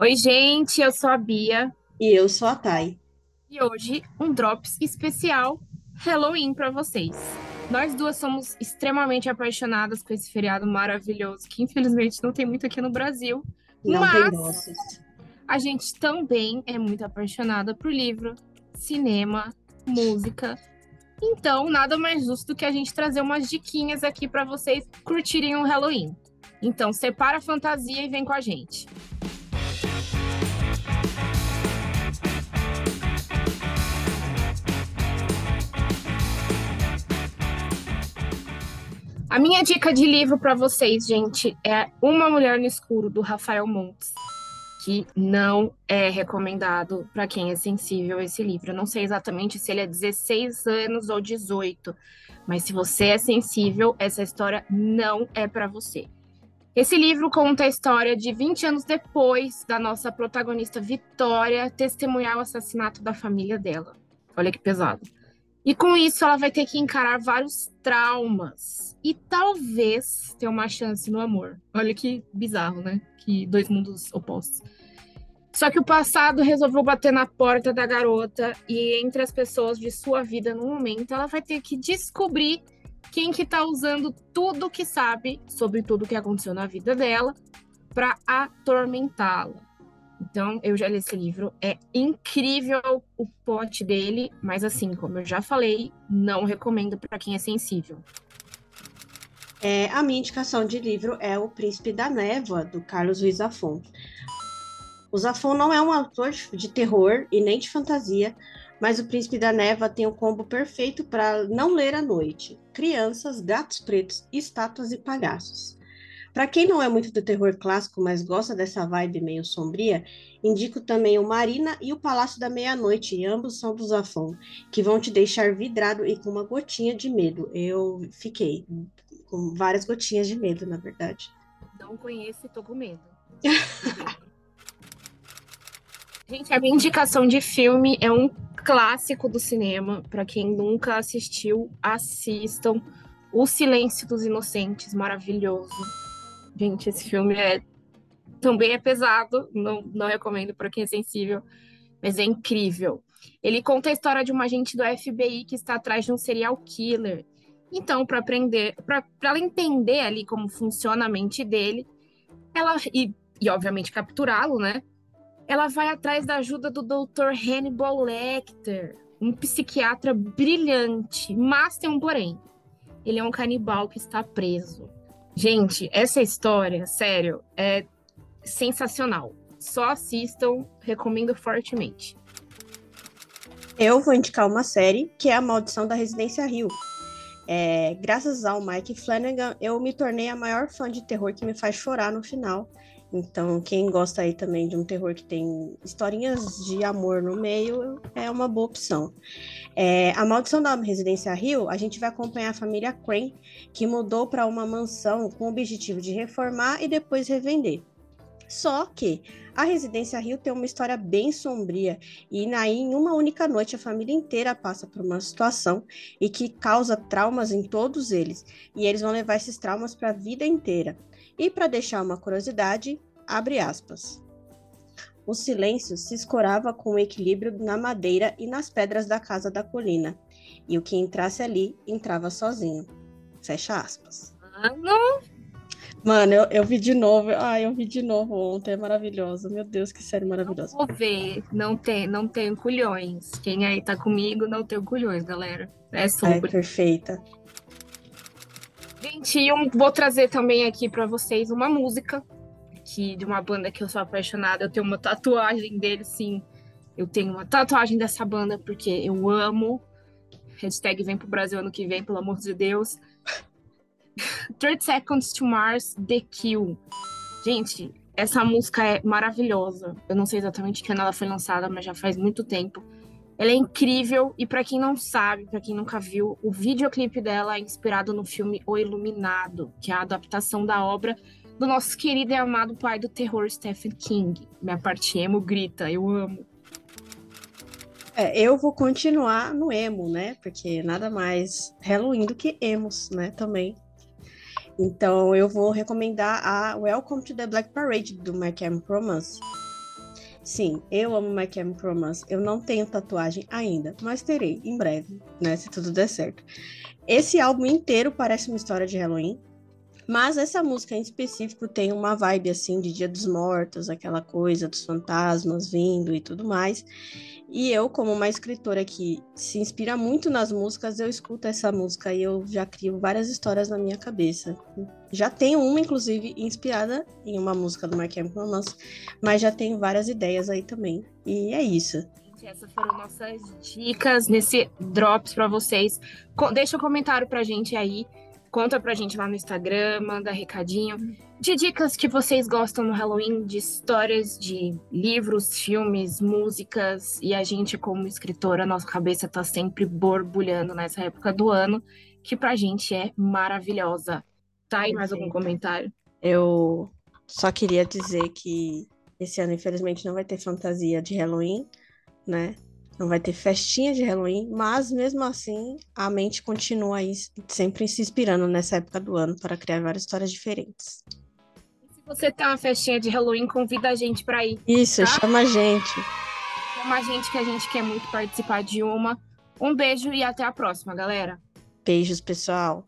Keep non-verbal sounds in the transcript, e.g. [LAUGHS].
Oi, gente, eu sou a Bia E eu sou a Thay. e hoje um Drops especial Halloween para vocês. Nós duas somos extremamente apaixonadas com esse feriado maravilhoso, que infelizmente não tem muito aqui no Brasil, Não tem mas doses. a gente também é muito apaixonada por livro, cinema, música. Então, nada mais justo do que a gente trazer umas diquinhas aqui para vocês curtirem o Halloween. Então, separa a fantasia e vem com a gente. A minha dica de livro para vocês, gente, é Uma Mulher no Escuro, do Rafael Montes, que não é recomendado para quem é sensível a esse livro. Eu não sei exatamente se ele é 16 anos ou 18, mas se você é sensível, essa história não é para você. Esse livro conta a história de 20 anos depois da nossa protagonista Vitória testemunhar o assassinato da família dela. Olha que pesado. E com isso, ela vai ter que encarar vários traumas e talvez ter uma chance no amor. Olha que bizarro, né? Que dois mundos opostos. Só que o passado resolveu bater na porta da garota e entre as pessoas de sua vida no momento, ela vai ter que descobrir quem que tá usando tudo que sabe sobre tudo que aconteceu na vida dela para atormentá-la. Então, eu já li esse livro, é incrível o plot dele, mas assim, como eu já falei, não recomendo para quem é sensível. É, a minha indicação de livro é O Príncipe da Névoa, do Carlos Ruiz Zafón. O Zafón não é um autor de terror e nem de fantasia, mas O Príncipe da Névoa tem o combo perfeito para não ler à noite: crianças, gatos pretos, estátuas e palhaços. Para quem não é muito do terror clássico, mas gosta dessa vibe meio sombria, indico também o Marina e o Palácio da Meia-Noite, ambos são do Zafón, que vão te deixar vidrado e com uma gotinha de medo. Eu fiquei com várias gotinhas de medo, na verdade. Não conheço e tô com medo. [LAUGHS] Gente, a minha indicação de filme é um clássico do cinema. Para quem nunca assistiu, assistam. O Silêncio dos Inocentes, maravilhoso. Gente, esse filme é também é pesado, não, não recomendo para quem é sensível, mas é incrível. Ele conta a história de uma agente do FBI que está atrás de um serial killer. Então, para aprender, para ela entender ali como funciona a mente dele, ela e, e obviamente capturá-lo, né? Ela vai atrás da ajuda do Dr. Hannibal Lecter, um psiquiatra brilhante, mas tem um porém. Ele é um canibal que está preso. Gente, essa história, sério, é sensacional. Só assistam, recomendo fortemente. Eu vou indicar uma série que é A Maldição da Residência Rio. É, graças ao Mike Flanagan, eu me tornei a maior fã de terror que me faz chorar no final. Então, quem gosta aí também de um terror que tem historinhas de amor no meio, é uma boa opção. É, a Maldição da Residência Rio, a gente vai acompanhar a família Crane, que mudou para uma mansão com o objetivo de reformar e depois revender. Só que a Residência Rio tem uma história bem sombria e aí em uma única noite a família inteira passa por uma situação e que causa traumas em todos eles e eles vão levar esses traumas para a vida inteira. E para deixar uma curiosidade, abre aspas. O silêncio se escorava com o equilíbrio na madeira e nas pedras da casa da colina, e o que entrasse ali entrava sozinho. Fecha aspas. Mano, Mano, eu, eu vi de novo. Ai, eu vi de novo ontem. É maravilhosa. Meu Deus, que série maravilhosa. vou ver. Não tem, não tenho culhões. Quem aí tá comigo não tem culhões, galera. É É sobre. perfeita. Gente, eu vou trazer também aqui pra vocês uma música que de uma banda que eu sou apaixonada. Eu tenho uma tatuagem dele, sim. Eu tenho uma tatuagem dessa banda porque eu amo. Hashtag vem pro Brasil ano que vem, pelo amor de Deus. [LAUGHS] 30 Seconds to Mars, The Kill. Gente, essa música é maravilhosa. Eu não sei exatamente quando ela foi lançada, mas já faz muito tempo. Ela é incrível e pra quem não sabe, pra quem nunca viu, o videoclipe dela é inspirado no filme O Iluminado, que é a adaptação da obra do nosso querido e amado pai do terror Stephen King. Minha parte emo grita, eu amo. É, eu vou continuar no emo, né? Porque nada mais Halloween do que emos, né? Também. Então eu vou recomendar a Welcome to the Black Parade do My Chemical Romance. Sim, eu amo My Chemical Romance. Eu não tenho tatuagem ainda, mas terei em breve, né? Se tudo der certo. Esse álbum inteiro parece uma história de Halloween, mas essa música em específico tem uma vibe assim de Dia dos Mortos, aquela coisa dos fantasmas vindo e tudo mais. E eu, como uma escritora que se inspira muito nas músicas, eu escuto essa música e eu já crio várias histórias na minha cabeça. Já tenho uma, inclusive, inspirada em uma música do Chemical Romance, mas já tenho várias ideias aí também. E é isso. Essas foram nossas dicas nesse Drops para vocês. Deixa um comentário pra gente aí Conta pra gente lá no Instagram, manda recadinho de dicas que vocês gostam no Halloween, de histórias, de livros, filmes, músicas. E a gente, como escritora, nossa cabeça tá sempre borbulhando nessa época do ano, que pra gente é maravilhosa. Tá aí mais algum comentário? Eu só queria dizer que esse ano, infelizmente, não vai ter fantasia de Halloween, né? Não vai ter festinha de Halloween, mas mesmo assim a mente continua aí sempre se inspirando nessa época do ano para criar várias histórias diferentes. Se você tem uma festinha de Halloween, convida a gente para ir. Isso, tá? chama a gente. Chama a gente que a gente quer muito participar de uma. Um beijo e até a próxima, galera. Beijos, pessoal.